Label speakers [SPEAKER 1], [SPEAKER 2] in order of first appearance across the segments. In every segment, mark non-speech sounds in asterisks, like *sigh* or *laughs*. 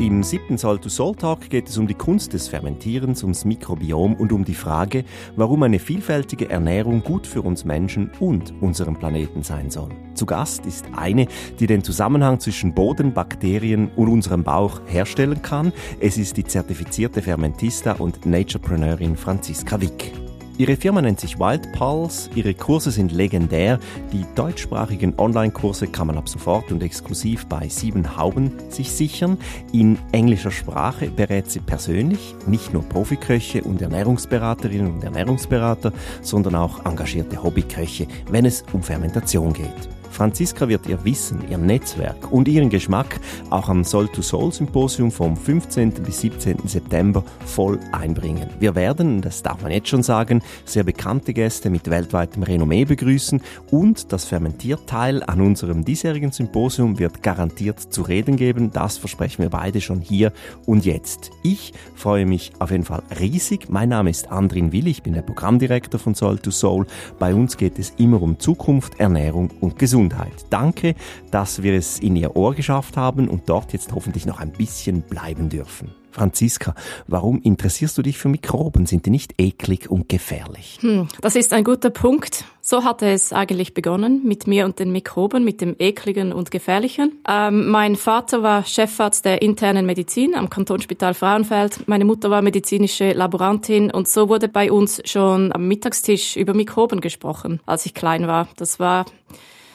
[SPEAKER 1] Im siebten Soul to Soul Talk geht es um die Kunst des Fermentierens, ums Mikrobiom und um die Frage, warum eine vielfältige Ernährung gut für uns Menschen und unseren Planeten sein soll. Zu Gast ist eine, die den Zusammenhang zwischen Boden, Bakterien und unserem Bauch herstellen kann. Es ist die zertifizierte Fermentista und Naturepreneurin Franziska Wick. Ihre Firma nennt sich Wild Pulse, ihre Kurse sind legendär. Die deutschsprachigen Online-Kurse kann man ab sofort und exklusiv bei Sieben Hauben sich sichern. In englischer Sprache berät sie persönlich nicht nur Profiköche und Ernährungsberaterinnen und Ernährungsberater, sondern auch engagierte Hobbyköche, wenn es um Fermentation geht. Franziska wird ihr Wissen, ihr Netzwerk und ihren Geschmack auch am Soul to Soul Symposium vom 15. bis 17. September voll einbringen. Wir werden, das darf man jetzt schon sagen, sehr bekannte Gäste mit weltweitem Renommee begrüßen und das Fermentierteil an unserem diesjährigen Symposium wird garantiert zu reden geben. Das versprechen wir beide schon hier und jetzt. Ich freue mich auf jeden Fall riesig. Mein Name ist Andrin Will, ich bin der Programmdirektor von Soul to Soul. Bei uns geht es immer um Zukunft, Ernährung und Gesundheit. Gesundheit. Danke, dass wir es in Ihr Ohr geschafft haben und dort jetzt hoffentlich noch ein bisschen bleiben dürfen. Franziska, warum interessierst du dich für Mikroben? Sind die nicht eklig und gefährlich?
[SPEAKER 2] Hm, das ist ein guter Punkt. So hatte es eigentlich begonnen mit mir und den Mikroben, mit dem ekligen und gefährlichen. Ähm, mein Vater war Chefarzt der internen Medizin am Kantonsspital Frauenfeld. Meine Mutter war medizinische Laborantin und so wurde bei uns schon am Mittagstisch über Mikroben gesprochen, als ich klein war. Das war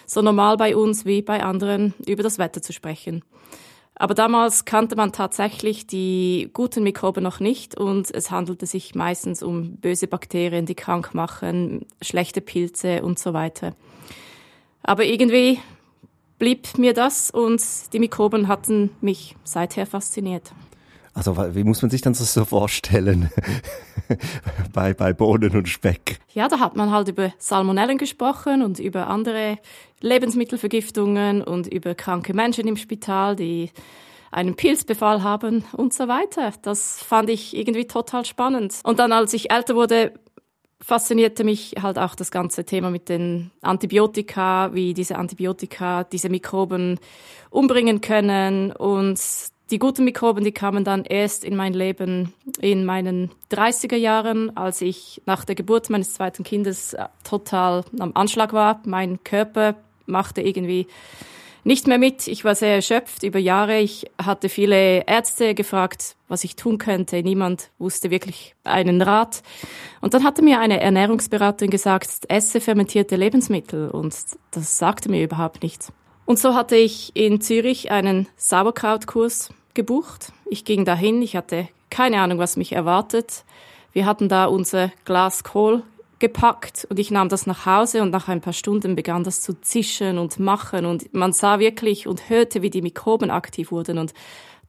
[SPEAKER 2] so normal bei uns wie bei anderen über das Wetter zu sprechen. Aber damals kannte man tatsächlich die guten Mikroben noch nicht und es handelte sich meistens um böse Bakterien, die krank machen, schlechte Pilze und so weiter. Aber irgendwie blieb mir das und die Mikroben hatten mich seither fasziniert.
[SPEAKER 1] Also wie muss man sich das so vorstellen *laughs* bei, bei Bohnen und Speck?
[SPEAKER 2] Ja, da hat man halt über Salmonellen gesprochen und über andere Lebensmittelvergiftungen und über kranke Menschen im Spital, die einen Pilzbefall haben und so weiter. Das fand ich irgendwie total spannend. Und dann, als ich älter wurde, faszinierte mich halt auch das ganze Thema mit den Antibiotika, wie diese Antibiotika diese Mikroben umbringen können und die guten Mikroben, die kamen dann erst in mein Leben in meinen 30er Jahren, als ich nach der Geburt meines zweiten Kindes äh, total am Anschlag war. Mein Körper machte irgendwie nicht mehr mit. Ich war sehr erschöpft über Jahre. Ich hatte viele Ärzte gefragt, was ich tun könnte. Niemand wusste wirklich einen Rat. Und dann hatte mir eine Ernährungsberaterin gesagt, esse fermentierte Lebensmittel. Und das sagte mir überhaupt nichts. Und so hatte ich in Zürich einen Sauerkrautkurs gebucht. Ich ging dahin, ich hatte keine Ahnung, was mich erwartet. Wir hatten da unser Glas Kohl gepackt und ich nahm das nach Hause und nach ein paar Stunden begann das zu zischen und machen und man sah wirklich und hörte, wie die Mikroben aktiv wurden und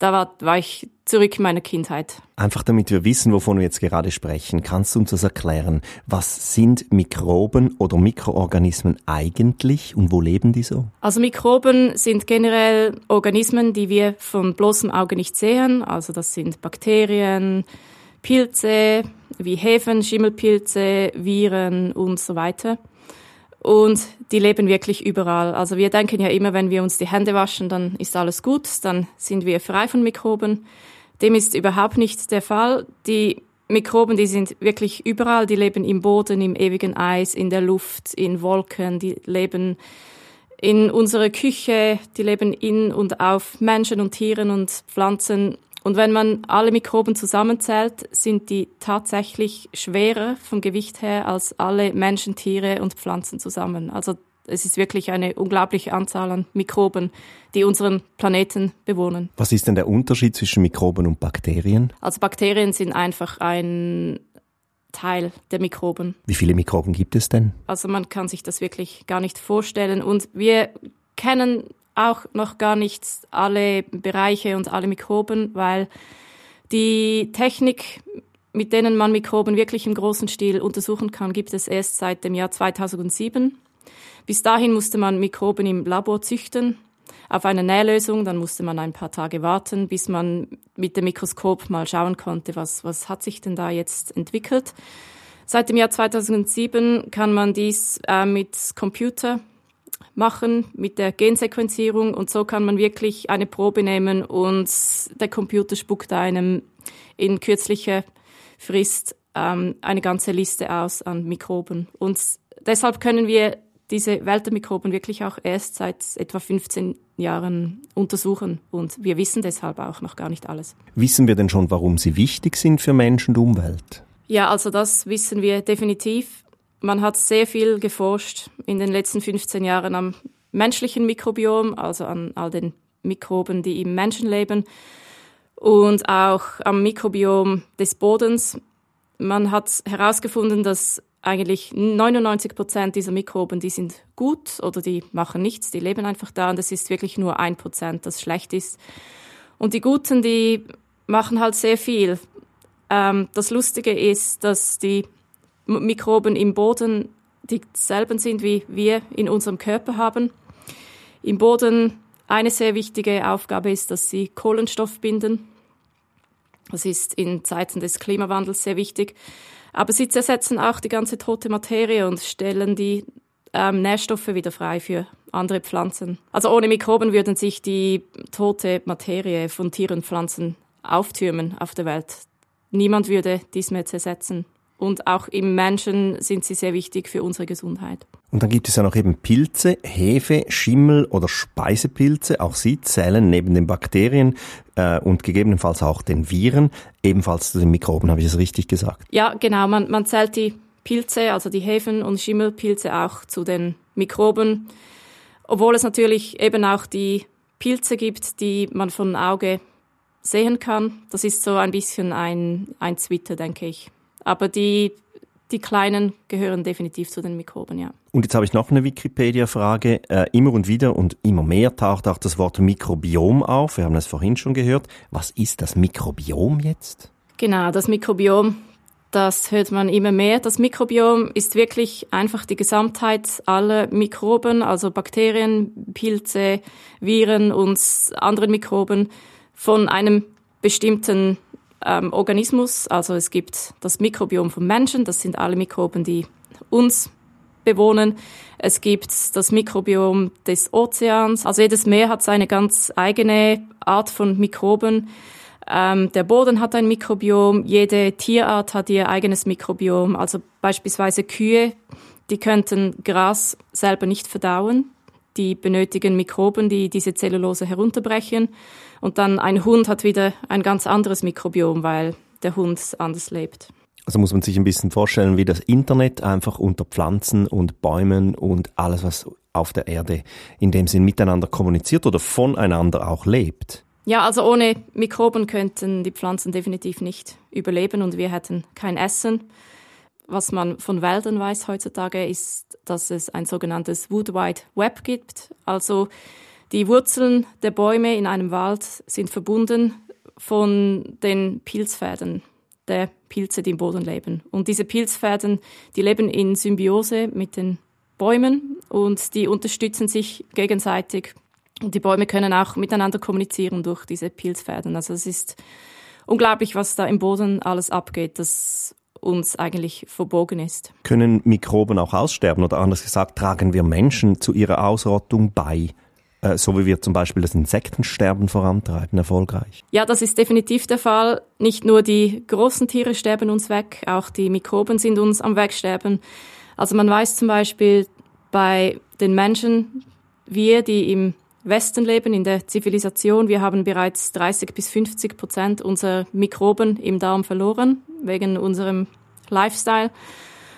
[SPEAKER 2] da war, war ich zurück in meine Kindheit.
[SPEAKER 1] Einfach damit wir wissen, wovon wir jetzt gerade sprechen, kannst du uns das erklären? Was sind Mikroben oder Mikroorganismen eigentlich und wo leben die so?
[SPEAKER 2] Also Mikroben sind generell Organismen, die wir von bloßem Auge nicht sehen. Also das sind Bakterien, Pilze wie Hefen, Schimmelpilze, Viren und so weiter. Und die leben wirklich überall. Also wir denken ja immer, wenn wir uns die Hände waschen, dann ist alles gut, dann sind wir frei von Mikroben. Dem ist überhaupt nicht der Fall. Die Mikroben, die sind wirklich überall, die leben im Boden, im ewigen Eis, in der Luft, in Wolken, die leben in unserer Küche, die leben in und auf Menschen und Tieren und Pflanzen und wenn man alle Mikroben zusammenzählt, sind die tatsächlich schwerer vom Gewicht her als alle Menschen, Tiere und Pflanzen zusammen. Also es ist wirklich eine unglaubliche Anzahl an Mikroben, die unseren Planeten bewohnen.
[SPEAKER 1] Was ist denn der Unterschied zwischen Mikroben und Bakterien?
[SPEAKER 2] Also Bakterien sind einfach ein Teil der Mikroben.
[SPEAKER 1] Wie viele Mikroben gibt es denn?
[SPEAKER 2] Also man kann sich das wirklich gar nicht vorstellen. Und wir kennen auch noch gar nicht alle Bereiche und alle Mikroben, weil die Technik, mit denen man Mikroben wirklich im großen Stil untersuchen kann, gibt es erst seit dem Jahr 2007. Bis dahin musste man Mikroben im Labor züchten auf eine Nählösung, dann musste man ein paar Tage warten, bis man mit dem Mikroskop mal schauen konnte, was, was hat sich denn da jetzt entwickelt. Seit dem Jahr 2007 kann man dies äh, mit Computer machen mit der Gensequenzierung und so kann man wirklich eine Probe nehmen und der Computer spuckt einem in kürzlicher Frist ähm, eine ganze Liste aus an Mikroben. Und deshalb können wir diese Welt der Mikroben wirklich auch erst seit etwa 15 Jahren untersuchen und wir wissen deshalb auch noch gar nicht alles.
[SPEAKER 1] Wissen wir denn schon, warum sie wichtig sind für Mensch und Umwelt?
[SPEAKER 2] Ja, also das wissen wir definitiv. Man hat sehr viel geforscht in den letzten 15 Jahren am menschlichen Mikrobiom, also an all den Mikroben, die im Menschen leben und auch am Mikrobiom des Bodens. Man hat herausgefunden, dass eigentlich 99 Prozent dieser Mikroben, die sind gut oder die machen nichts, die leben einfach da und es ist wirklich nur ein Prozent, das schlecht ist. Und die Guten, die machen halt sehr viel. Ähm, das Lustige ist, dass die Mikroben im Boden dieselben sind, wie wir in unserem Körper haben. Im Boden eine sehr wichtige Aufgabe ist, dass sie Kohlenstoff binden. Das ist in Zeiten des Klimawandels sehr wichtig. Aber sie zersetzen auch die ganze tote Materie und stellen die ähm, Nährstoffe wieder frei für andere Pflanzen. Also ohne Mikroben würden sich die tote Materie von Tieren und Pflanzen auftürmen auf der Welt. Niemand würde dies mehr zersetzen. Und auch im Menschen sind sie sehr wichtig für unsere Gesundheit.
[SPEAKER 1] Und dann gibt es ja noch eben Pilze, Hefe, Schimmel oder Speisepilze. Auch sie zählen neben den Bakterien äh, und gegebenenfalls auch den Viren ebenfalls zu den Mikroben. Habe ich das richtig gesagt?
[SPEAKER 2] Ja, genau. Man, man zählt die Pilze, also die Hefen- und Schimmelpilze auch zu den Mikroben. Obwohl es natürlich eben auch die Pilze gibt, die man von Auge sehen kann. Das ist so ein bisschen ein, ein Zwitter, denke ich. Aber die, die Kleinen gehören definitiv zu den Mikroben, ja.
[SPEAKER 1] Und jetzt habe ich noch eine Wikipedia-Frage. Äh, immer und wieder und immer mehr taucht auch das Wort Mikrobiom auf. Wir haben das vorhin schon gehört. Was ist das Mikrobiom jetzt?
[SPEAKER 2] Genau, das Mikrobiom, das hört man immer mehr. Das Mikrobiom ist wirklich einfach die Gesamtheit aller Mikroben, also Bakterien, Pilze, Viren und anderen Mikroben von einem bestimmten ähm, Organismus. Also es gibt das Mikrobiom vom Menschen, das sind alle Mikroben, die uns bewohnen. Es gibt das Mikrobiom des Ozeans. Also jedes Meer hat seine ganz eigene Art von Mikroben. Ähm, der Boden hat ein Mikrobiom. Jede Tierart hat ihr eigenes Mikrobiom. Also beispielsweise Kühe, die könnten Gras selber nicht verdauen. Die benötigen Mikroben, die diese Zellulose herunterbrechen. Und dann ein Hund hat wieder ein ganz anderes Mikrobiom, weil der Hund anders lebt.
[SPEAKER 1] Also muss man sich ein bisschen vorstellen, wie das Internet einfach unter Pflanzen und Bäumen und alles, was auf der Erde in dem Sinn miteinander kommuniziert oder voneinander auch lebt.
[SPEAKER 2] Ja, also ohne Mikroben könnten die Pflanzen definitiv nicht überleben und wir hätten kein Essen. Was man von Wäldern weiß heutzutage, ist, dass es ein sogenanntes Wood Wide Web gibt. Also die Wurzeln der Bäume in einem Wald sind verbunden von den Pilzfäden der Pilze, die im Boden leben. Und diese Pilzfäden, die leben in Symbiose mit den Bäumen und die unterstützen sich gegenseitig. Und die Bäume können auch miteinander kommunizieren durch diese Pilzfäden. Also es ist unglaublich, was da im Boden alles abgeht, das uns eigentlich verbogen ist.
[SPEAKER 1] Können Mikroben auch aussterben oder anders gesagt, tragen wir Menschen zu ihrer Ausrottung bei? Äh, so wie wir zum Beispiel das Insektensterben vorantreiben, erfolgreich?
[SPEAKER 2] Ja, das ist definitiv der Fall. Nicht nur die großen Tiere sterben uns weg, auch die Mikroben sind uns am Wegsterben. Also man weiß zum Beispiel bei den Menschen, wir, die im Westen leben, in der Zivilisation, wir haben bereits 30 bis 50 Prozent unserer Mikroben im Darm verloren, wegen unserem Lifestyle.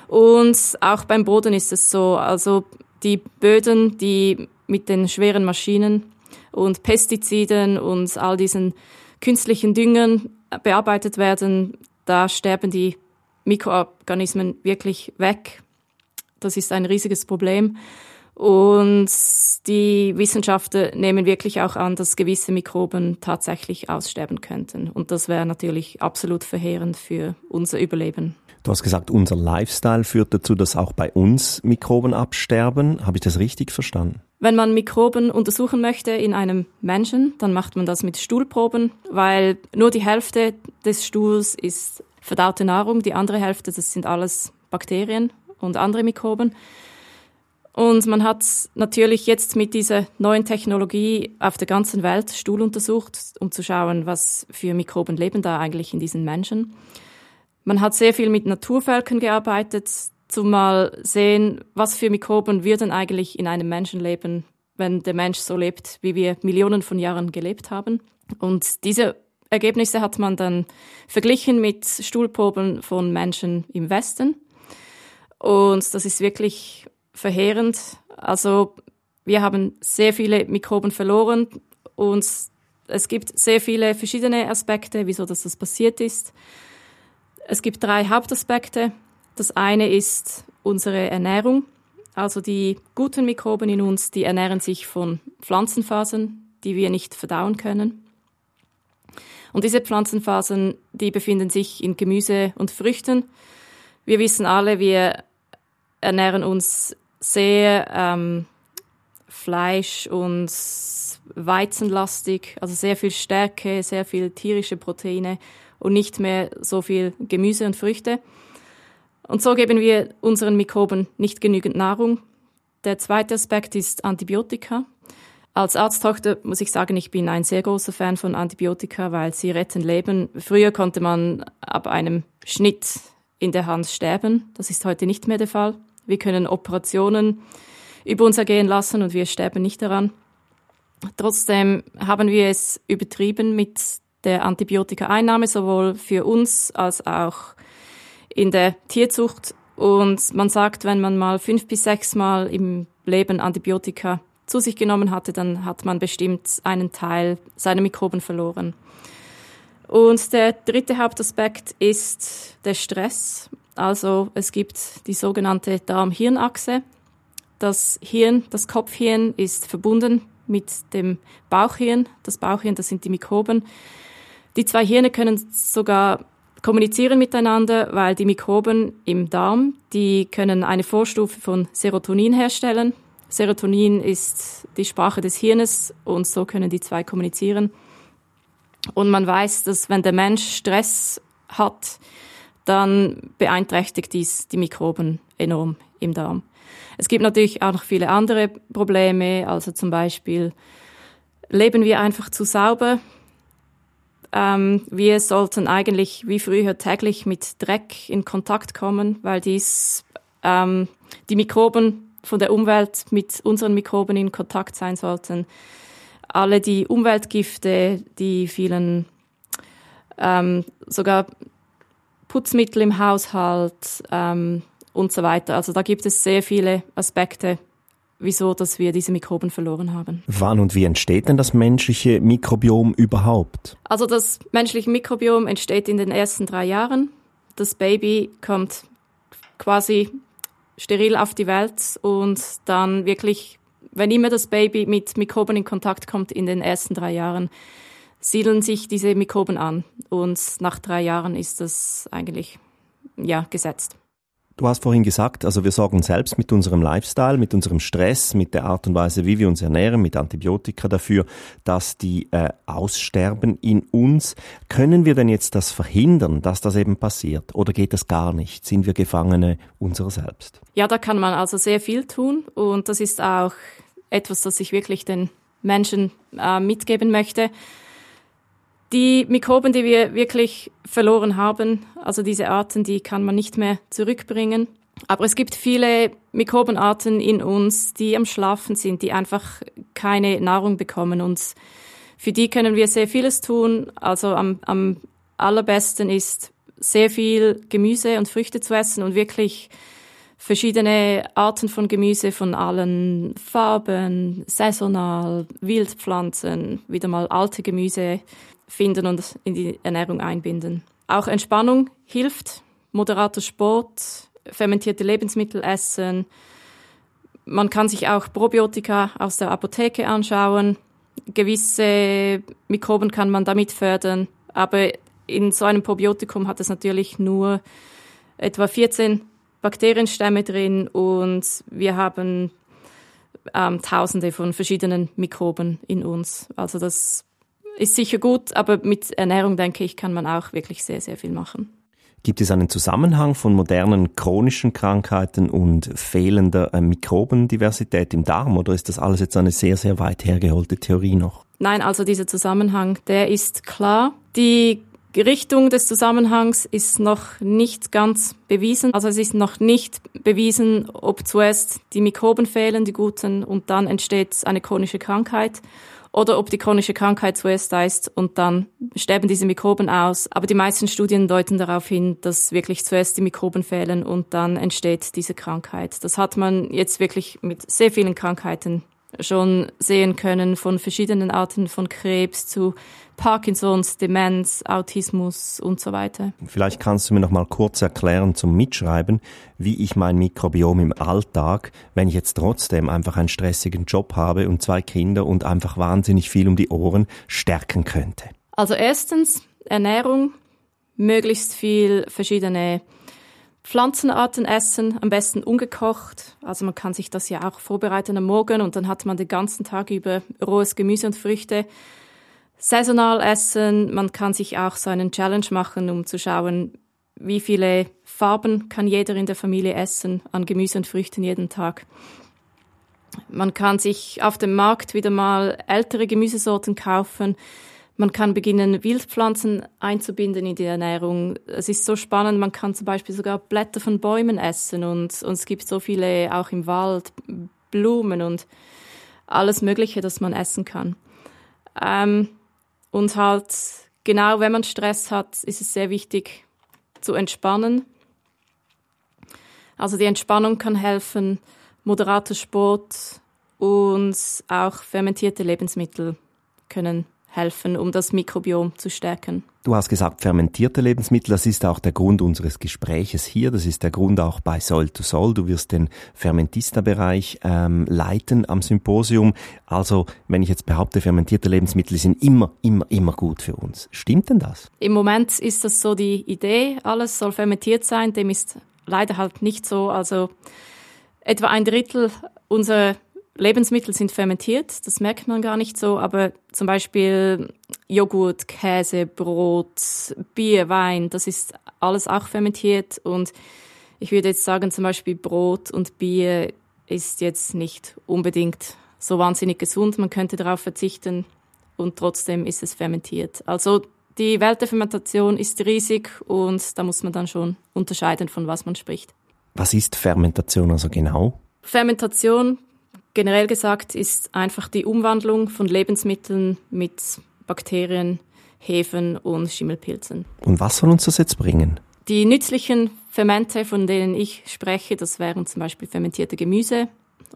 [SPEAKER 2] Und auch beim Boden ist es so. Also die Böden, die mit den schweren Maschinen und Pestiziden und all diesen künstlichen Düngern bearbeitet werden, da sterben die Mikroorganismen wirklich weg. Das ist ein riesiges Problem. Und die Wissenschaftler nehmen wirklich auch an, dass gewisse Mikroben tatsächlich aussterben könnten. Und das wäre natürlich absolut verheerend für unser Überleben.
[SPEAKER 1] Du hast gesagt, unser Lifestyle führt dazu, dass auch bei uns Mikroben absterben. Habe ich das richtig verstanden?
[SPEAKER 2] Wenn man Mikroben untersuchen möchte in einem Menschen, dann macht man das mit Stuhlproben, weil nur die Hälfte des Stuhls ist verdaute Nahrung, die andere Hälfte, das sind alles Bakterien und andere Mikroben. Und man hat natürlich jetzt mit dieser neuen Technologie auf der ganzen Welt Stuhl untersucht, um zu schauen, was für Mikroben leben da eigentlich in diesen Menschen. Man hat sehr viel mit Naturvölkern gearbeitet, zum mal sehen, was für Mikroben würden eigentlich in einem Menschen leben, wenn der Mensch so lebt, wie wir Millionen von Jahren gelebt haben. Und diese Ergebnisse hat man dann verglichen mit Stuhlproben von Menschen im Westen. Und das ist wirklich verheerend. Also wir haben sehr viele Mikroben verloren und es gibt sehr viele verschiedene Aspekte, wieso das passiert ist. Es gibt drei Hauptaspekte. Das eine ist unsere Ernährung. Also die guten Mikroben in uns, die ernähren sich von Pflanzenfasern, die wir nicht verdauen können. Und diese Pflanzenfasern, die befinden sich in Gemüse und Früchten. Wir wissen alle, wir ernähren uns sehr ähm, Fleisch- und Weizenlastig, also sehr viel Stärke, sehr viel tierische Proteine und nicht mehr so viel Gemüse und Früchte. Und so geben wir unseren Mikroben nicht genügend Nahrung. Der zweite Aspekt ist Antibiotika. Als Arzttochter muss ich sagen, ich bin ein sehr großer Fan von Antibiotika, weil sie retten Leben. Früher konnte man ab einem Schnitt in der Hand sterben. Das ist heute nicht mehr der Fall. Wir können Operationen über uns ergehen lassen und wir sterben nicht daran. Trotzdem haben wir es übertrieben mit der Antibiotika-Einnahme, sowohl für uns als auch in der Tierzucht. Und man sagt, wenn man mal fünf bis sechs Mal im Leben Antibiotika zu sich genommen hatte, dann hat man bestimmt einen Teil seiner Mikroben verloren. Und der dritte Hauptaspekt ist der Stress. Also es gibt die sogenannte Darm-Hirn-Achse. Das Hirn, das Kopfhirn ist verbunden mit dem Bauchhirn. Das Bauchhirn, das sind die Mikroben. Die zwei Hirne können sogar kommunizieren miteinander, weil die Mikroben im Darm, die können eine Vorstufe von Serotonin herstellen. Serotonin ist die Sprache des Hirnes und so können die zwei kommunizieren. Und man weiß, dass wenn der Mensch Stress hat, dann beeinträchtigt dies die Mikroben enorm im Darm. Es gibt natürlich auch noch viele andere Probleme, also zum Beispiel leben wir einfach zu sauber. Ähm, wir sollten eigentlich wie früher täglich mit Dreck in Kontakt kommen, weil dies ähm, die Mikroben von der Umwelt mit unseren Mikroben in Kontakt sein sollten. Alle die Umweltgifte, die vielen ähm, sogar Putzmittel im Haushalt ähm, und so weiter. Also da gibt es sehr viele Aspekte, wieso dass wir diese Mikroben verloren haben.
[SPEAKER 1] Wann und wie entsteht denn das menschliche Mikrobiom überhaupt?
[SPEAKER 2] Also das menschliche Mikrobiom entsteht in den ersten drei Jahren. Das Baby kommt quasi steril auf die Welt und dann wirklich, wenn immer das Baby mit Mikroben in Kontakt kommt in den ersten drei Jahren, siedeln sich diese Mikroben an und nach drei Jahren ist das eigentlich ja gesetzt.
[SPEAKER 1] Du hast vorhin gesagt, also wir sorgen selbst mit unserem Lifestyle, mit unserem Stress, mit der Art und Weise, wie wir uns ernähren, mit Antibiotika dafür, dass die äh, aussterben in uns. Können wir denn jetzt das verhindern, dass das eben passiert? Oder geht das gar nicht? Sind wir Gefangene unserer selbst?
[SPEAKER 2] Ja, da kann man also sehr viel tun und das ist auch etwas, das ich wirklich den Menschen äh, mitgeben möchte. Die Mikroben, die wir wirklich verloren haben, also diese Arten, die kann man nicht mehr zurückbringen. Aber es gibt viele Mikrobenarten in uns, die am Schlafen sind, die einfach keine Nahrung bekommen. Und für die können wir sehr vieles tun. Also am, am allerbesten ist sehr viel Gemüse und Früchte zu essen und wirklich verschiedene Arten von Gemüse von allen Farben, saisonal, Wildpflanzen, wieder mal alte Gemüse finden und in die Ernährung einbinden. Auch Entspannung hilft, moderater Sport, fermentierte Lebensmittel essen. Man kann sich auch Probiotika aus der Apotheke anschauen. Gewisse Mikroben kann man damit fördern, aber in so einem Probiotikum hat es natürlich nur etwa 14 Bakterienstämme drin und wir haben ähm, Tausende von verschiedenen Mikroben in uns. Also das ist sicher gut, aber mit Ernährung, denke ich, kann man auch wirklich sehr, sehr viel machen.
[SPEAKER 1] Gibt es einen Zusammenhang von modernen chronischen Krankheiten und fehlender äh, Mikrobendiversität im Darm oder ist das alles jetzt eine sehr, sehr weit hergeholte Theorie noch?
[SPEAKER 2] Nein, also dieser Zusammenhang, der ist klar. Die Richtung des Zusammenhangs ist noch nicht ganz bewiesen. Also es ist noch nicht bewiesen, ob zuerst die Mikroben fehlen, die guten, und dann entsteht eine chronische Krankheit oder ob die chronische Krankheit zuerst da ist und dann sterben diese Mikroben aus. Aber die meisten Studien deuten darauf hin, dass wirklich zuerst die Mikroben fehlen und dann entsteht diese Krankheit. Das hat man jetzt wirklich mit sehr vielen Krankheiten schon sehen können, von verschiedenen Arten von Krebs zu Parkinsons, Demenz, Autismus und so weiter.
[SPEAKER 1] Vielleicht kannst du mir noch mal kurz erklären zum Mitschreiben, wie ich mein Mikrobiom im Alltag, wenn ich jetzt trotzdem einfach einen stressigen Job habe und zwei Kinder und einfach wahnsinnig viel um die Ohren stärken könnte.
[SPEAKER 2] Also erstens Ernährung, möglichst viel verschiedene Pflanzenarten essen, am besten ungekocht. Also man kann sich das ja auch vorbereiten am Morgen und dann hat man den ganzen Tag über rohes Gemüse und Früchte. Saisonal essen, man kann sich auch so einen Challenge machen, um zu schauen, wie viele Farben kann jeder in der Familie essen an Gemüse und Früchten jeden Tag. Man kann sich auf dem Markt wieder mal ältere Gemüsesorten kaufen, man kann beginnen, Wildpflanzen einzubinden in die Ernährung. Es ist so spannend, man kann zum Beispiel sogar Blätter von Bäumen essen und, und es gibt so viele auch im Wald, Blumen und alles Mögliche, das man essen kann. Ähm, und halt, genau wenn man Stress hat, ist es sehr wichtig zu entspannen. Also die Entspannung kann helfen, moderater Sport und auch fermentierte Lebensmittel können helfen, um das Mikrobiom zu stärken.
[SPEAKER 1] Du hast gesagt, fermentierte Lebensmittel, das ist auch der Grund unseres Gespräches hier, das ist der Grund auch bei Soul to Soul. Du wirst den Fermentista-Bereich ähm, leiten am Symposium. Also, wenn ich jetzt behaupte, fermentierte Lebensmittel sind immer, immer, immer gut für uns. Stimmt denn das?
[SPEAKER 2] Im Moment ist das so die Idee, alles soll fermentiert sein, dem ist leider halt nicht so. Also etwa ein Drittel unserer Lebensmittel sind fermentiert, das merkt man gar nicht so, aber zum Beispiel Joghurt, Käse, Brot, Bier, Wein, das ist alles auch fermentiert und ich würde jetzt sagen, zum Beispiel Brot und Bier ist jetzt nicht unbedingt so wahnsinnig gesund. Man könnte darauf verzichten und trotzdem ist es fermentiert. Also die Welt der Fermentation ist riesig und da muss man dann schon unterscheiden, von was man spricht.
[SPEAKER 1] Was ist Fermentation also genau?
[SPEAKER 2] Fermentation Generell gesagt ist einfach die Umwandlung von Lebensmitteln mit Bakterien, Hefen und Schimmelpilzen.
[SPEAKER 1] Und was soll uns das jetzt bringen?
[SPEAKER 2] Die nützlichen Fermente, von denen ich spreche, das wären zum Beispiel fermentierte Gemüse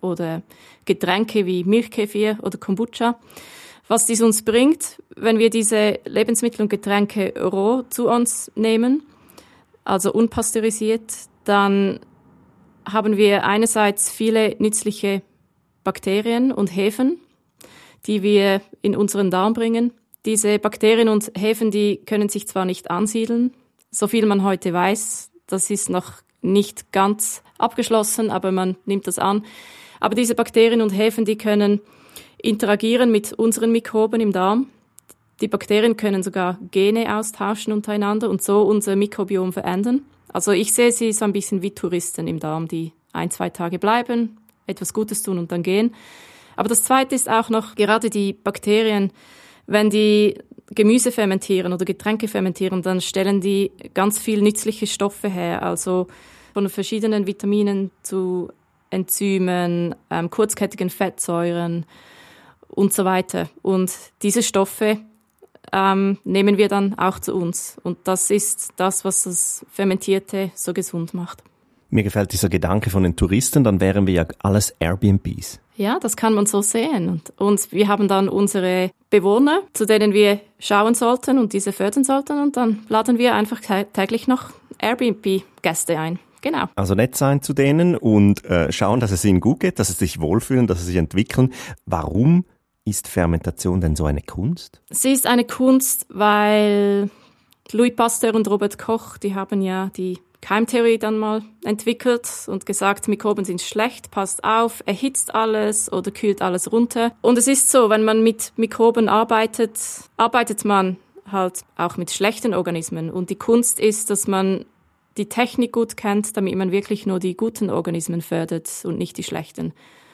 [SPEAKER 2] oder Getränke wie Milchkefir oder Kombucha. Was dies uns bringt, wenn wir diese Lebensmittel und Getränke roh zu uns nehmen, also unpasteurisiert, dann haben wir einerseits viele nützliche Bakterien und Hefen, die wir in unseren Darm bringen. Diese Bakterien und Hefen, die können sich zwar nicht ansiedeln, so viel man heute weiß, das ist noch nicht ganz abgeschlossen, aber man nimmt das an. Aber diese Bakterien und Hefen, die können interagieren mit unseren Mikroben im Darm. Die Bakterien können sogar Gene austauschen untereinander und so unser Mikrobiom verändern. Also ich sehe sie so ein bisschen wie Touristen im Darm, die ein, zwei Tage bleiben, etwas Gutes tun und dann gehen. Aber das Zweite ist auch noch gerade die Bakterien, wenn die Gemüse fermentieren oder Getränke fermentieren, dann stellen die ganz viel nützliche Stoffe her, also von verschiedenen Vitaminen zu Enzymen, ähm, kurzkettigen Fettsäuren und so weiter. Und diese Stoffe ähm, nehmen wir dann auch zu uns. Und das ist das, was das Fermentierte so gesund macht.
[SPEAKER 1] Mir gefällt dieser Gedanke von den Touristen, dann wären wir ja alles Airbnbs.
[SPEAKER 2] Ja, das kann man so sehen. Und, und wir haben dann unsere Bewohner, zu denen wir schauen sollten und diese fördern sollten. Und dann laden wir einfach täglich noch Airbnb-Gäste ein. Genau.
[SPEAKER 1] Also nett sein zu denen und äh, schauen, dass es ihnen gut geht, dass sie sich wohlfühlen, dass sie sich entwickeln. Warum ist Fermentation denn so eine Kunst?
[SPEAKER 2] Sie ist eine Kunst, weil Louis Pasteur und Robert Koch, die haben ja die Keimtheorie dann mal entwickelt und gesagt, Mikroben sind schlecht, passt auf, erhitzt alles oder kühlt alles runter. Und es ist so, wenn man mit Mikroben arbeitet, arbeitet man halt auch mit schlechten Organismen. Und die Kunst ist, dass man die Technik gut kennt, damit man wirklich nur die guten Organismen fördert und nicht die schlechten.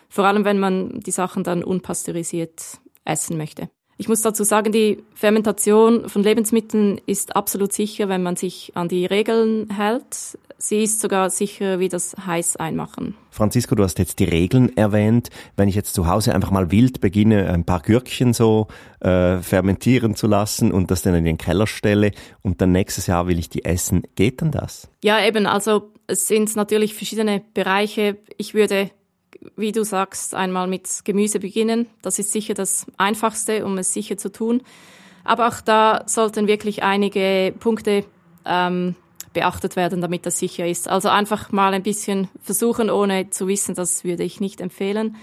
[SPEAKER 2] Vor allem, wenn man die Sachen dann unpasteurisiert essen möchte. Ich muss dazu sagen, die Fermentation von Lebensmitteln ist absolut sicher, wenn man sich an die Regeln hält. Sie ist sogar sicher wie das heiß einmachen.
[SPEAKER 1] Francisco, du hast jetzt die Regeln erwähnt. Wenn ich jetzt zu Hause einfach mal wild beginne, ein paar Gürkchen so äh, fermentieren zu lassen und das dann in den Keller stelle und dann nächstes Jahr will ich die essen, geht dann das?
[SPEAKER 2] Ja, eben. Also es sind natürlich verschiedene Bereiche. Ich würde wie du sagst, einmal mit Gemüse beginnen. Das ist sicher das Einfachste, um es sicher zu tun. Aber auch da sollten wirklich einige Punkte ähm, beachtet werden, damit das sicher ist. Also einfach mal ein bisschen versuchen, ohne zu wissen, das würde ich nicht empfehlen.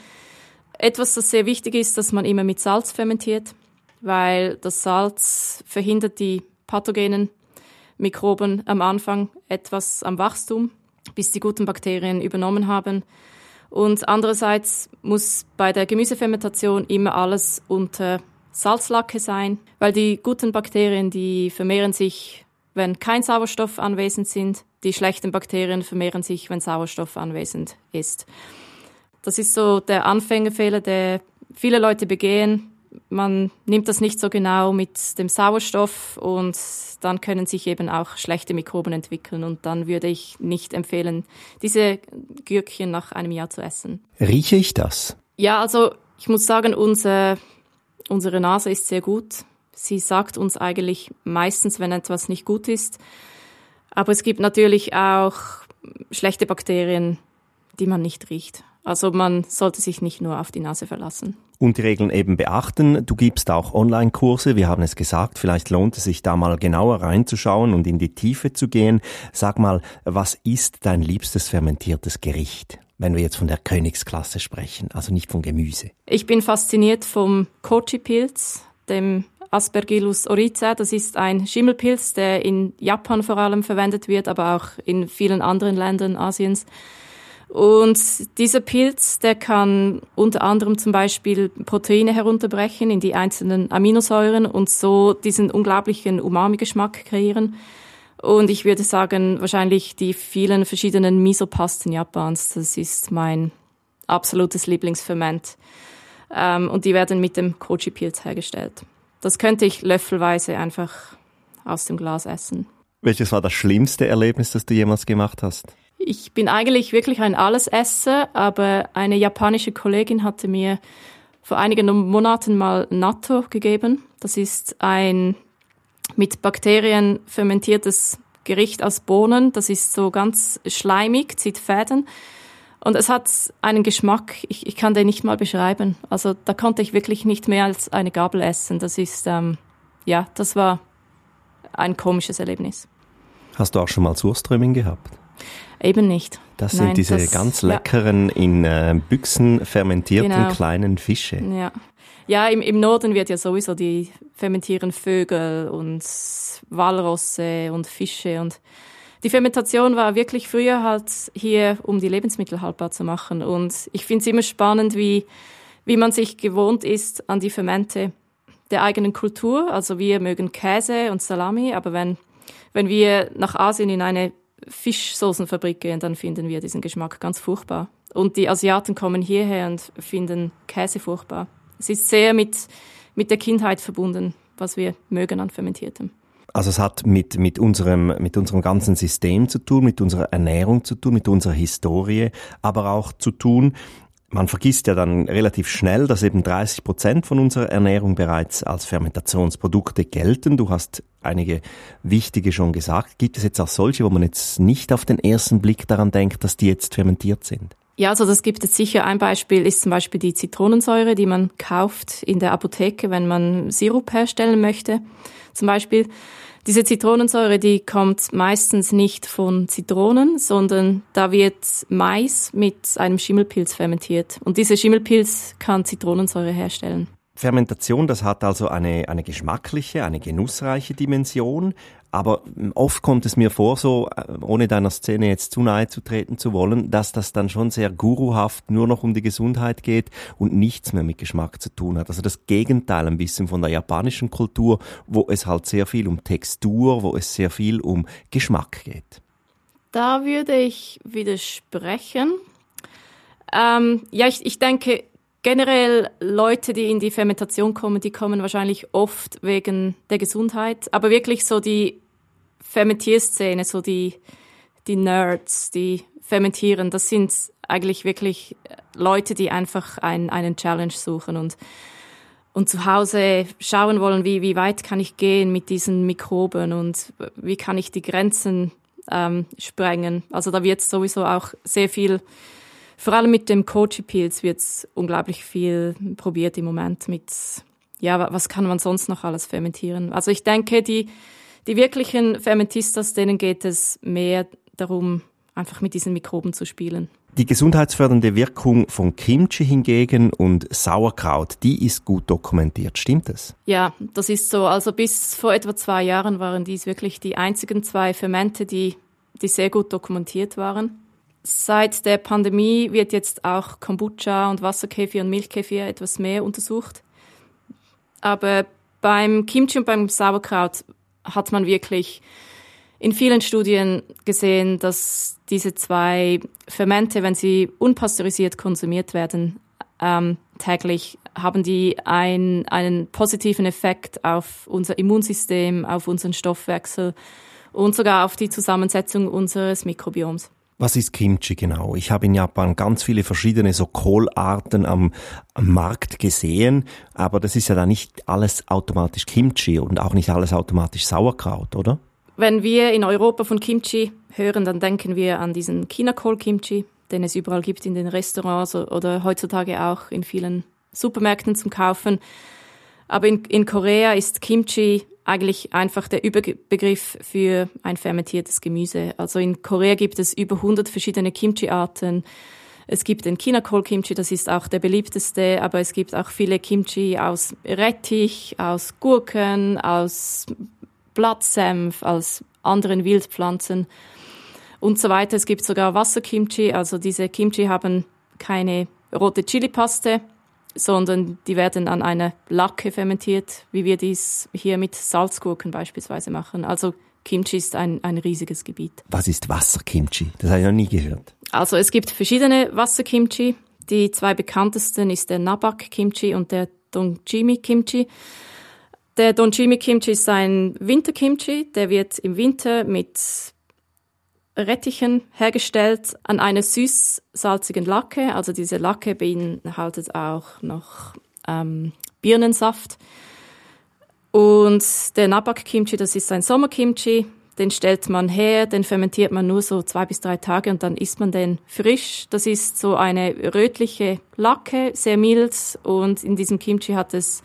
[SPEAKER 2] Etwas, das sehr wichtig ist, dass man immer mit Salz fermentiert, weil das Salz verhindert die pathogenen Mikroben am Anfang etwas am Wachstum, bis die guten Bakterien übernommen haben. Und andererseits muss bei der Gemüsefermentation immer alles unter Salzlacke sein, weil die guten Bakterien, die vermehren sich, wenn kein Sauerstoff anwesend sind. Die schlechten Bakterien vermehren sich, wenn Sauerstoff anwesend ist. Das ist so der Anfängerfehler, der viele Leute begehen, man nimmt das nicht so genau mit dem Sauerstoff und dann können sich eben auch schlechte Mikroben entwickeln und dann würde ich nicht empfehlen, diese Gürkchen nach einem Jahr zu essen.
[SPEAKER 1] Rieche ich das?
[SPEAKER 2] Ja, also ich muss sagen, unser, unsere Nase ist sehr gut. Sie sagt uns eigentlich meistens, wenn etwas nicht gut ist. Aber es gibt natürlich auch schlechte Bakterien, die man nicht riecht. Also man sollte sich nicht nur auf die Nase verlassen.
[SPEAKER 1] Und die Regeln eben beachten. Du gibst auch Online-Kurse, wir haben es gesagt, vielleicht lohnt es sich da mal genauer reinzuschauen und in die Tiefe zu gehen. Sag mal, was ist dein liebstes fermentiertes Gericht? Wenn wir jetzt von der Königsklasse sprechen, also nicht von Gemüse.
[SPEAKER 2] Ich bin fasziniert vom Kochi-Pilz, dem Aspergillus oryza. Das ist ein Schimmelpilz, der in Japan vor allem verwendet wird, aber auch in vielen anderen Ländern Asiens. Und dieser Pilz, der kann unter anderem zum Beispiel Proteine herunterbrechen in die einzelnen Aminosäuren und so diesen unglaublichen Umami-Geschmack kreieren. Und ich würde sagen, wahrscheinlich die vielen verschiedenen Misopasten Japans, das ist mein absolutes Lieblingsferment. Ähm, und die werden mit dem Kochi-Pilz hergestellt. Das könnte ich löffelweise einfach aus dem Glas essen.
[SPEAKER 1] Welches war das schlimmste Erlebnis, das du jemals gemacht hast?
[SPEAKER 2] Ich bin eigentlich wirklich ein Allesesser, aber eine japanische Kollegin hatte mir vor einigen Monaten mal Natto gegeben. Das ist ein mit Bakterien fermentiertes Gericht aus Bohnen. Das ist so ganz schleimig, zieht Fäden. Und es hat einen Geschmack, ich, ich kann den nicht mal beschreiben. Also da konnte ich wirklich nicht mehr als eine Gabel essen. Das ist, ähm, ja, das war ein komisches Erlebnis.
[SPEAKER 1] Hast du auch schon mal Surströmming gehabt?
[SPEAKER 2] Eben nicht.
[SPEAKER 1] Das Nein, sind diese das, ganz leckeren, ja. in äh, Büchsen fermentierten genau. kleinen Fische.
[SPEAKER 2] Ja, ja im, im Norden wird ja sowieso die fermentieren Vögel und Walrosse und Fische und die Fermentation war wirklich früher halt hier, um die Lebensmittel haltbar zu machen. Und ich finde es immer spannend, wie, wie man sich gewohnt ist an die Fermente der eigenen Kultur. Also wir mögen Käse und Salami, aber wenn, wenn wir nach Asien in eine Fischsoßenfabrik gehen, dann finden wir diesen Geschmack ganz furchtbar. Und die Asiaten kommen hierher und finden Käse furchtbar. Es ist sehr mit, mit der Kindheit verbunden, was wir mögen an Fermentiertem.
[SPEAKER 1] Also es hat mit, mit, unserem, mit unserem ganzen System zu tun, mit unserer Ernährung zu tun, mit unserer Historie, aber auch zu tun man vergisst ja dann relativ schnell, dass eben 30 Prozent von unserer Ernährung bereits als Fermentationsprodukte gelten. Du hast einige wichtige schon gesagt. Gibt es jetzt auch solche, wo man jetzt nicht auf den ersten Blick daran denkt, dass die jetzt fermentiert sind?
[SPEAKER 2] Ja, also das gibt es sicher. Ein Beispiel ist zum Beispiel die Zitronensäure, die man kauft in der Apotheke, wenn man Sirup herstellen möchte. Zum Beispiel diese Zitronensäure, die kommt meistens nicht von Zitronen, sondern da wird Mais mit einem Schimmelpilz fermentiert. Und dieser Schimmelpilz kann Zitronensäure herstellen.
[SPEAKER 1] Fermentation, das hat also eine, eine geschmackliche, eine genussreiche Dimension, aber oft kommt es mir vor, so, äh, ohne deiner Szene jetzt zu nahe zu treten zu wollen, dass das dann schon sehr guruhaft nur noch um die Gesundheit geht und nichts mehr mit Geschmack zu tun hat. Also das Gegenteil ein bisschen von der japanischen Kultur, wo es halt sehr viel um Textur, wo es sehr viel um Geschmack geht.
[SPEAKER 2] Da würde ich widersprechen. Ähm, ja, ich, ich denke, generell Leute, die in die Fermentation kommen, die kommen wahrscheinlich oft wegen der Gesundheit, aber wirklich so die Fermentierszene, so die, die Nerds, die fermentieren, das sind eigentlich wirklich Leute, die einfach ein, einen Challenge suchen und, und zu Hause schauen wollen, wie, wie weit kann ich gehen mit diesen Mikroben und wie kann ich die Grenzen ähm, sprengen. Also da wird sowieso auch sehr viel, vor allem mit dem Kochi-Pilz wird unglaublich viel probiert im Moment mit, ja, was kann man sonst noch alles fermentieren? Also ich denke, die, die wirklichen Fermentistas, denen geht es mehr darum, einfach mit diesen Mikroben zu spielen.
[SPEAKER 1] Die gesundheitsfördernde Wirkung von Kimchi hingegen und Sauerkraut, die ist gut dokumentiert. Stimmt das?
[SPEAKER 2] Ja, das ist so. Also bis vor etwa zwei Jahren waren dies wirklich die einzigen zwei Fermente, die, die sehr gut dokumentiert waren. Seit der Pandemie wird jetzt auch Kombucha und Wasserkefir und Milchkefir etwas mehr untersucht. Aber beim Kimchi und beim Sauerkraut hat man wirklich in vielen Studien gesehen, dass diese zwei Fermente, wenn sie unpasteurisiert konsumiert werden, ähm, täglich, haben die ein, einen positiven Effekt auf unser Immunsystem, auf unseren Stoffwechsel und sogar auf die Zusammensetzung unseres Mikrobioms.
[SPEAKER 1] Was ist Kimchi genau? Ich habe in Japan ganz viele verschiedene so Kohlarten am, am, Markt gesehen, aber das ist ja da nicht alles automatisch Kimchi und auch nicht alles automatisch Sauerkraut, oder?
[SPEAKER 2] Wenn wir in Europa von Kimchi hören, dann denken wir an diesen Chinakohl-Kimchi, den es überall gibt in den Restaurants oder heutzutage auch in vielen Supermärkten zum Kaufen. Aber in, in Korea ist Kimchi eigentlich einfach der Überbegriff für ein fermentiertes Gemüse. Also in Korea gibt es über 100 verschiedene Kimchi-Arten. Es gibt den Chinakohl-Kimchi, das ist auch der beliebteste, aber es gibt auch viele Kimchi aus Rettich, aus Gurken, aus Blattsenf, als anderen Wildpflanzen und so weiter. Es gibt sogar Wasserkimchi, also diese Kimchi haben keine rote Chilipaste, sondern die werden an einer Lacke fermentiert, wie wir dies hier mit Salzgurken beispielsweise machen. Also Kimchi ist ein, ein riesiges Gebiet.
[SPEAKER 1] Was ist Wasserkimchi? Das habe ich noch nie gehört.
[SPEAKER 2] Also es gibt verschiedene Wasserkimchi. Die zwei bekanntesten ist der Nabak Kimchi und der Dongjimi Kimchi. Der Donjimi Kimchi ist ein Winterkimchi, der wird im Winter mit Rettichen hergestellt an einer süß-salzigen Lacke. Also diese Lacke beinhaltet auch noch ähm, Birnensaft. Und der Nabak Kimchi, das ist ein Sommerkimchi, den stellt man her, den fermentiert man nur so zwei bis drei Tage und dann isst man den frisch. Das ist so eine rötliche Lacke, sehr mild und in diesem Kimchi hat es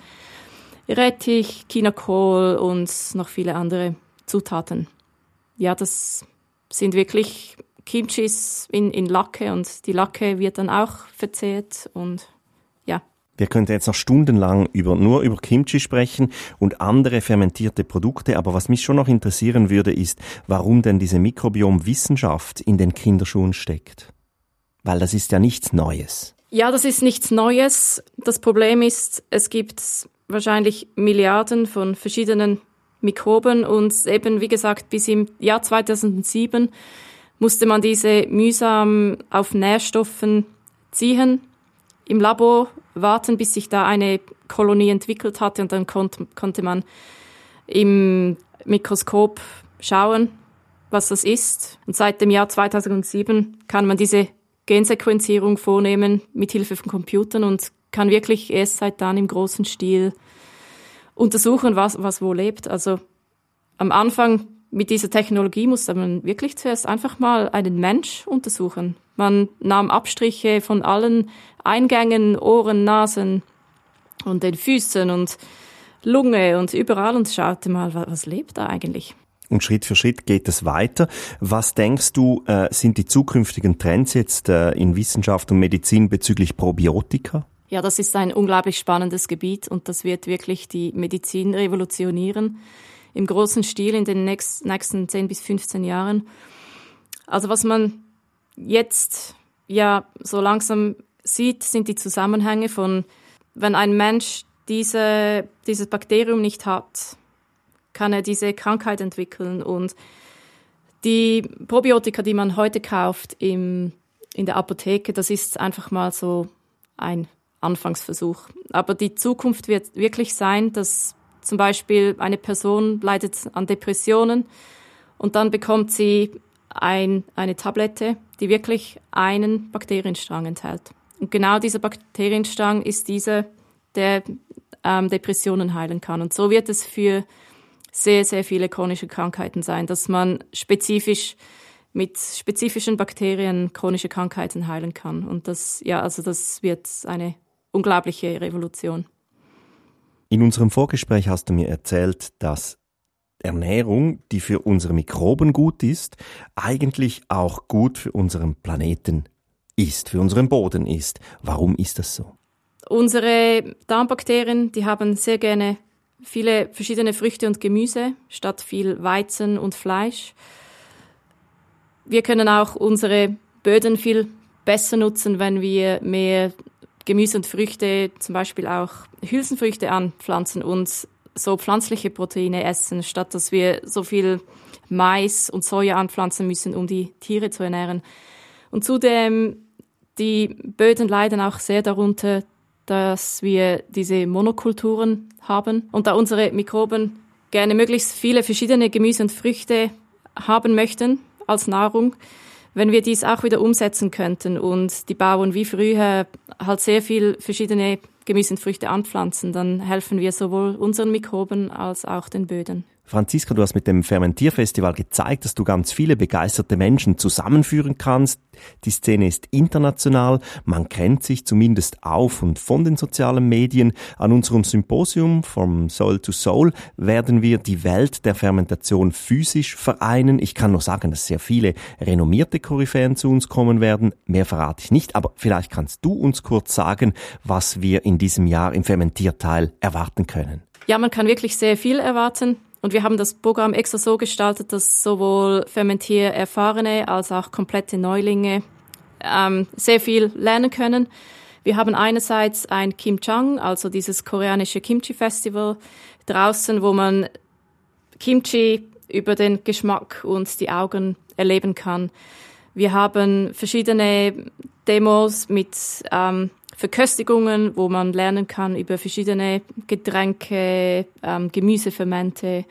[SPEAKER 2] Rettich, Chinakohl und noch viele andere Zutaten. Ja, das sind wirklich Kimchis in, in Lacke und die Lacke wird dann auch verzehrt und ja.
[SPEAKER 1] Wir könnten jetzt noch stundenlang über, nur über Kimchi sprechen und andere fermentierte Produkte, aber was mich schon noch interessieren würde, ist, warum denn diese Mikrobiomwissenschaft in den Kinderschuhen steckt. Weil das ist ja nichts Neues.
[SPEAKER 2] Ja, das ist nichts Neues. Das Problem ist, es gibt wahrscheinlich Milliarden von verschiedenen Mikroben und eben, wie gesagt, bis im Jahr 2007 musste man diese mühsam auf Nährstoffen ziehen, im Labor warten, bis sich da eine Kolonie entwickelt hatte und dann konnte, konnte man im Mikroskop schauen, was das ist. Und seit dem Jahr 2007 kann man diese Gensequenzierung vornehmen mit Hilfe von Computern und kann wirklich erst seit dann im großen Stil untersuchen, was, was wo lebt. Also am Anfang mit dieser Technologie musste man wirklich zuerst einfach mal einen Mensch untersuchen. Man nahm Abstriche von allen Eingängen, Ohren, Nasen und den Füßen und Lunge und überall und schaute mal, was lebt da eigentlich.
[SPEAKER 1] Und Schritt für Schritt geht es weiter. Was denkst du, äh, sind die zukünftigen Trends jetzt äh, in Wissenschaft und Medizin bezüglich Probiotika?
[SPEAKER 2] Ja, das ist ein unglaublich spannendes Gebiet und das wird wirklich die Medizin revolutionieren im großen Stil in den nächsten 10 bis 15 Jahren. Also was man jetzt ja so langsam sieht, sind die Zusammenhänge von, wenn ein Mensch diese, dieses Bakterium nicht hat, kann er diese Krankheit entwickeln und Die Probiotika, die man heute kauft im, in der Apotheke, das ist einfach mal so ein Anfangsversuch. Aber die Zukunft wird wirklich sein, dass zum Beispiel eine Person leidet an Depressionen und dann bekommt sie ein, eine Tablette, die wirklich einen Bakterienstrang enthält. Und genau dieser Bakterienstrang ist dieser, der ähm, Depressionen heilen kann. Und so wird es für sehr, sehr viele chronische Krankheiten sein, dass man spezifisch mit spezifischen Bakterien chronische Krankheiten heilen kann. Und das, ja, also das wird eine unglaubliche Revolution.
[SPEAKER 1] In unserem Vorgespräch hast du mir erzählt, dass Ernährung, die für unsere Mikroben gut ist, eigentlich auch gut für unseren Planeten ist, für unseren Boden ist. Warum ist das so?
[SPEAKER 2] Unsere Darmbakterien, die haben sehr gerne viele verschiedene Früchte und Gemüse statt viel Weizen und Fleisch. Wir können auch unsere Böden viel besser nutzen, wenn wir mehr Gemüse und Früchte, zum Beispiel auch Hülsenfrüchte anpflanzen und so pflanzliche Proteine essen, statt dass wir so viel Mais und Soja anpflanzen müssen, um die Tiere zu ernähren. Und zudem, die Böden leiden auch sehr darunter, dass wir diese Monokulturen haben. Und da unsere Mikroben gerne möglichst viele verschiedene Gemüse und Früchte haben möchten als Nahrung, wenn wir dies auch wieder umsetzen könnten und die Bauern wie früher halt sehr viel verschiedene Gemüse und Früchte anpflanzen, dann helfen wir sowohl unseren Mikroben als auch den Böden.
[SPEAKER 1] Franziska, du hast mit dem Fermentierfestival gezeigt, dass du ganz viele begeisterte Menschen zusammenführen kannst. Die Szene ist international, man kennt sich zumindest auf und von den sozialen Medien. An unserem Symposium vom Soul to Soul werden wir die Welt der Fermentation physisch vereinen. Ich kann nur sagen, dass sehr viele renommierte Koryphäen zu uns kommen werden. Mehr verrate ich nicht, aber vielleicht kannst du uns kurz sagen, was wir in diesem Jahr im Fermentierteil erwarten können.
[SPEAKER 2] Ja, man kann wirklich sehr viel erwarten. Und wir haben das Programm extra so gestaltet, dass sowohl Fermentiererfahrene als auch komplette Neulinge ähm, sehr viel lernen können. Wir haben einerseits ein Kimchang, also dieses koreanische Kimchi-Festival draußen, wo man Kimchi über den Geschmack und die Augen erleben kann. Wir haben verschiedene Demos mit ähm, Verköstigungen, wo man lernen kann über verschiedene Getränke, ähm, Gemüsefermente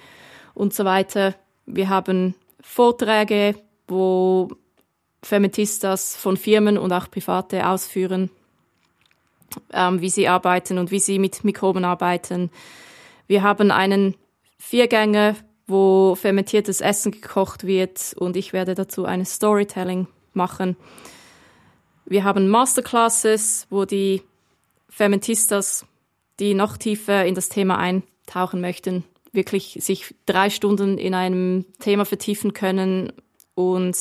[SPEAKER 2] und so weiter. Wir haben Vorträge, wo Fermentistas von Firmen und auch Private ausführen, ähm, wie sie arbeiten und wie sie mit Mikroben arbeiten. Wir haben einen Viergänger, wo fermentiertes Essen gekocht wird und ich werde dazu eine Storytelling machen. Wir haben Masterclasses, wo die Fermentistas, die noch tiefer in das Thema eintauchen möchten, wirklich sich drei Stunden in einem Thema vertiefen können. Und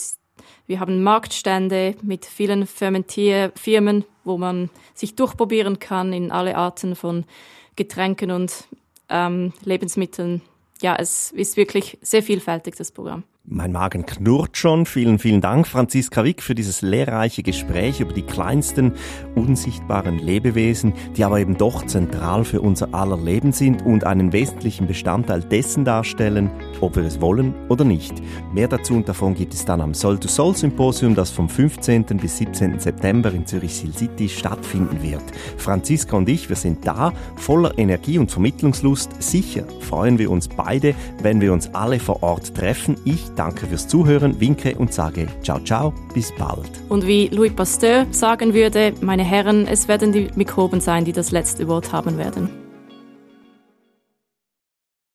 [SPEAKER 2] wir haben Marktstände mit vielen Fermentierfirmen, wo man sich durchprobieren kann in alle Arten von Getränken und ähm, Lebensmitteln. Ja, es ist wirklich sehr vielfältig, das Programm.
[SPEAKER 1] Mein Magen knurrt schon. Vielen, vielen Dank, Franziska Wick, für dieses lehrreiche Gespräch über die kleinsten unsichtbaren Lebewesen, die aber eben doch zentral für unser aller Leben sind und einen wesentlichen Bestandteil dessen darstellen, ob wir es wollen oder nicht. Mehr dazu und davon gibt es dann am Soul to Soul Symposium, das vom 15. bis 17. September in Zürich-Sil City stattfinden wird. Franziska und ich, wir sind da, voller Energie und Vermittlungslust. Sicher freuen wir uns beide, wenn wir uns alle vor Ort treffen. Ich danke fürs Zuhören, winke und sage ciao, ciao, bis bald.
[SPEAKER 2] Und wie Louis Pasteur sagen würde, meine Herren, es werden die Mikroben sein, die das letzte Wort haben werden.